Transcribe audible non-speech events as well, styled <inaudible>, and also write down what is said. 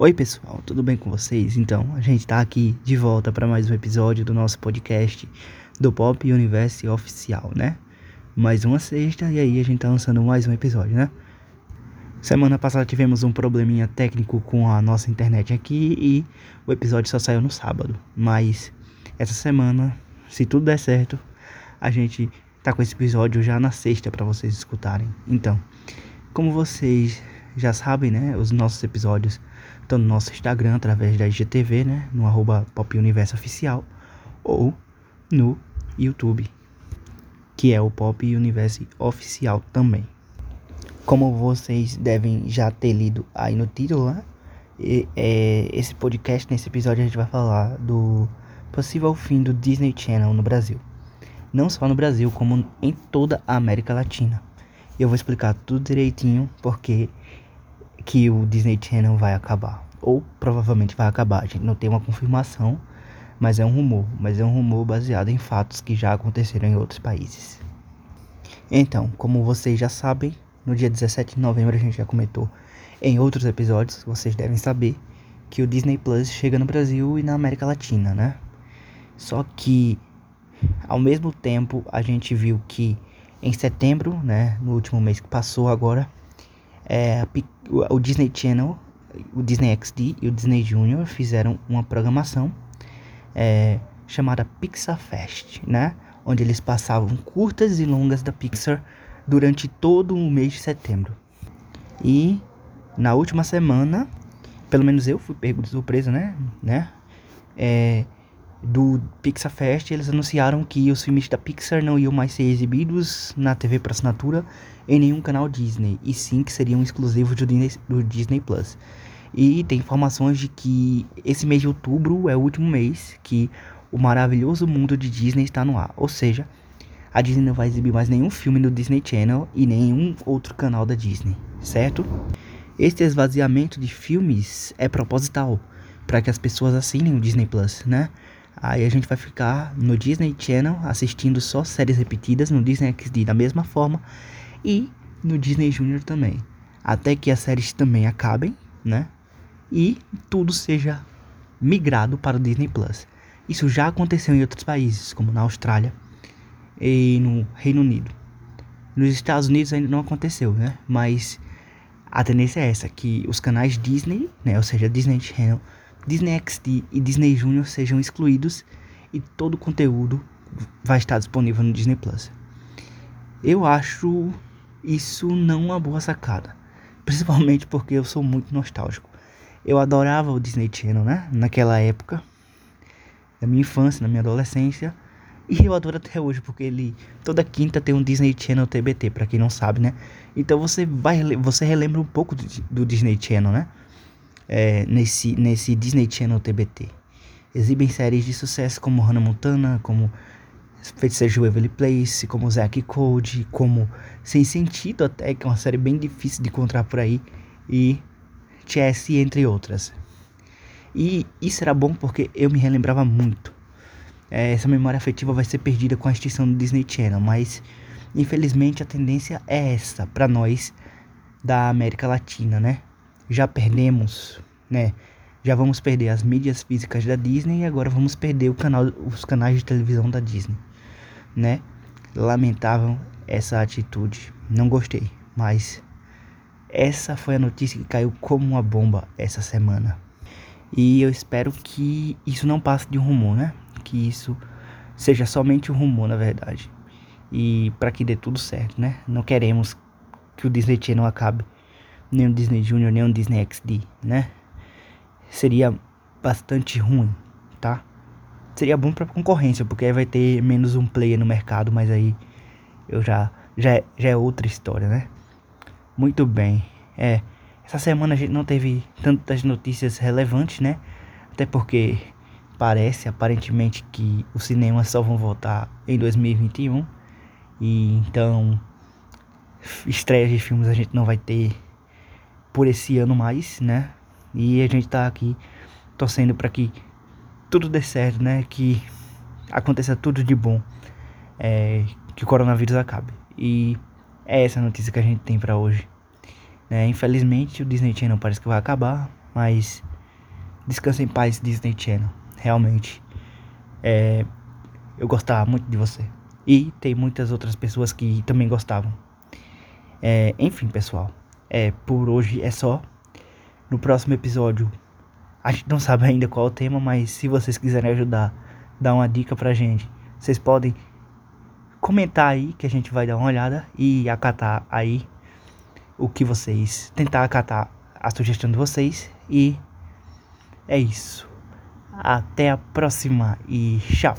Oi, pessoal, tudo bem com vocês? Então, a gente tá aqui de volta para mais um episódio do nosso podcast do Pop Universe Oficial, né? Mais uma sexta e aí a gente tá lançando mais um episódio, né? Semana passada tivemos um probleminha técnico com a nossa internet aqui e o episódio só saiu no sábado. Mas essa semana, se tudo der certo, a gente tá com esse episódio já na sexta para vocês escutarem. Então, como vocês já sabem, né, os nossos episódios no nosso Instagram através da IGTV, né, no arroba Pop Universo Oficial, ou no YouTube, que é o Pop Universo Oficial também. Como vocês devem já ter lido aí no título, né, e, é, esse podcast, nesse episódio, a gente vai falar do possível fim do Disney Channel no Brasil. Não só no Brasil, como em toda a América Latina. Eu vou explicar tudo direitinho, porque que o Disney Channel vai acabar. Ou provavelmente vai acabar. A gente não tem uma confirmação, mas é um rumor. Mas é um rumor baseado em fatos que já aconteceram em outros países. Então, como vocês já sabem, no dia 17 de novembro a gente já comentou em outros episódios, vocês devem saber que o Disney Plus chega no Brasil e na América Latina, né? Só que ao mesmo tempo a gente viu que em setembro, né, no último mês que passou agora, é, o Disney Channel, o Disney XD e o Disney Junior fizeram uma programação é, chamada Pixar Fest, né? Onde eles passavam curtas e longas da Pixar durante todo o mês de setembro. E na última semana, pelo menos eu fui pego de surpresa, né? né? É, do Pixar Fest, eles anunciaram que os filmes da Pixar não iam mais ser exibidos na TV por assinatura em nenhum canal Disney, e sim que seriam exclusivos do Disney, do Disney Plus. E tem informações de que esse mês de outubro é o último mês que o maravilhoso mundo de Disney está no ar. Ou seja, a Disney não vai exibir mais nenhum filme no Disney Channel e nenhum outro canal da Disney, certo? Este esvaziamento de filmes é proposital para que as pessoas assinem o Disney Plus, né? Aí a gente vai ficar no Disney Channel assistindo só séries repetidas no Disney XD da mesma forma e no Disney Junior também. Até que as séries também acabem, né? E tudo seja migrado para o Disney Plus. Isso já aconteceu em outros países, como na Austrália e no Reino Unido. Nos Estados Unidos ainda não aconteceu, né? Mas a tendência é essa, que os canais Disney, né, ou seja, Disney Channel, Disney XD e Disney Junior sejam excluídos e todo o conteúdo vai estar disponível no Disney Plus. Eu acho isso não uma boa sacada, <laughs> principalmente porque eu sou muito nostálgico. Eu adorava o Disney Channel, né? Naquela época, da minha infância, na minha adolescência, e eu adoro até hoje porque ele toda quinta tem um Disney Channel TBT, para quem não sabe, né? Então você vai você relembra um pouco do, do Disney Channel, né? É, nesse, nesse Disney Channel TBT. Exibem séries de sucesso como Hannah Montana, como Feiticeiro de Waverly Place, como Zack Code, como Sem Sentido até, que é uma série bem difícil de encontrar por aí, e Chess, entre outras. E isso era bom porque eu me relembrava muito. É, essa memória afetiva vai ser perdida com a extinção do Disney Channel, mas infelizmente a tendência é essa para nós da América Latina, né? Já perdemos, né? Já vamos perder as mídias físicas da Disney e agora vamos perder o canal, os canais de televisão da Disney, né? Lamentável essa atitude, não gostei, mas essa foi a notícia que caiu como uma bomba essa semana. E eu espero que isso não passe de um rumor, né? Que isso seja somente um rumor, na verdade. E para que dê tudo certo, né? Não queremos que o Disney Channel acabe nem o Disney Junior, nem o Disney XD, né? Seria bastante ruim, tá? Seria bom para concorrência, porque aí vai ter menos um player no mercado, mas aí eu já já é, já é outra história, né? Muito bem. É, essa semana a gente não teve tantas notícias relevantes, né? Até porque parece aparentemente que os cinemas só vão voltar em 2021 e então estreias de filmes a gente não vai ter por esse ano mais, né? E a gente tá aqui torcendo para que tudo dê certo, né? Que aconteça tudo de bom, é, que o coronavírus acabe. E é essa notícia que a gente tem para hoje. Né? Infelizmente o Disney Channel parece que vai acabar, mas Descansa em paz, Disney Channel. Realmente. É, eu gostava muito de você. E tem muitas outras pessoas que também gostavam. É, enfim, pessoal. É, por hoje é só. No próximo episódio, a gente não sabe ainda qual é o tema, mas se vocês quiserem ajudar, dar uma dica pra gente, vocês podem comentar aí que a gente vai dar uma olhada e acatar aí o que vocês tentar acatar a sugestão de vocês e é isso. Até a próxima e tchau.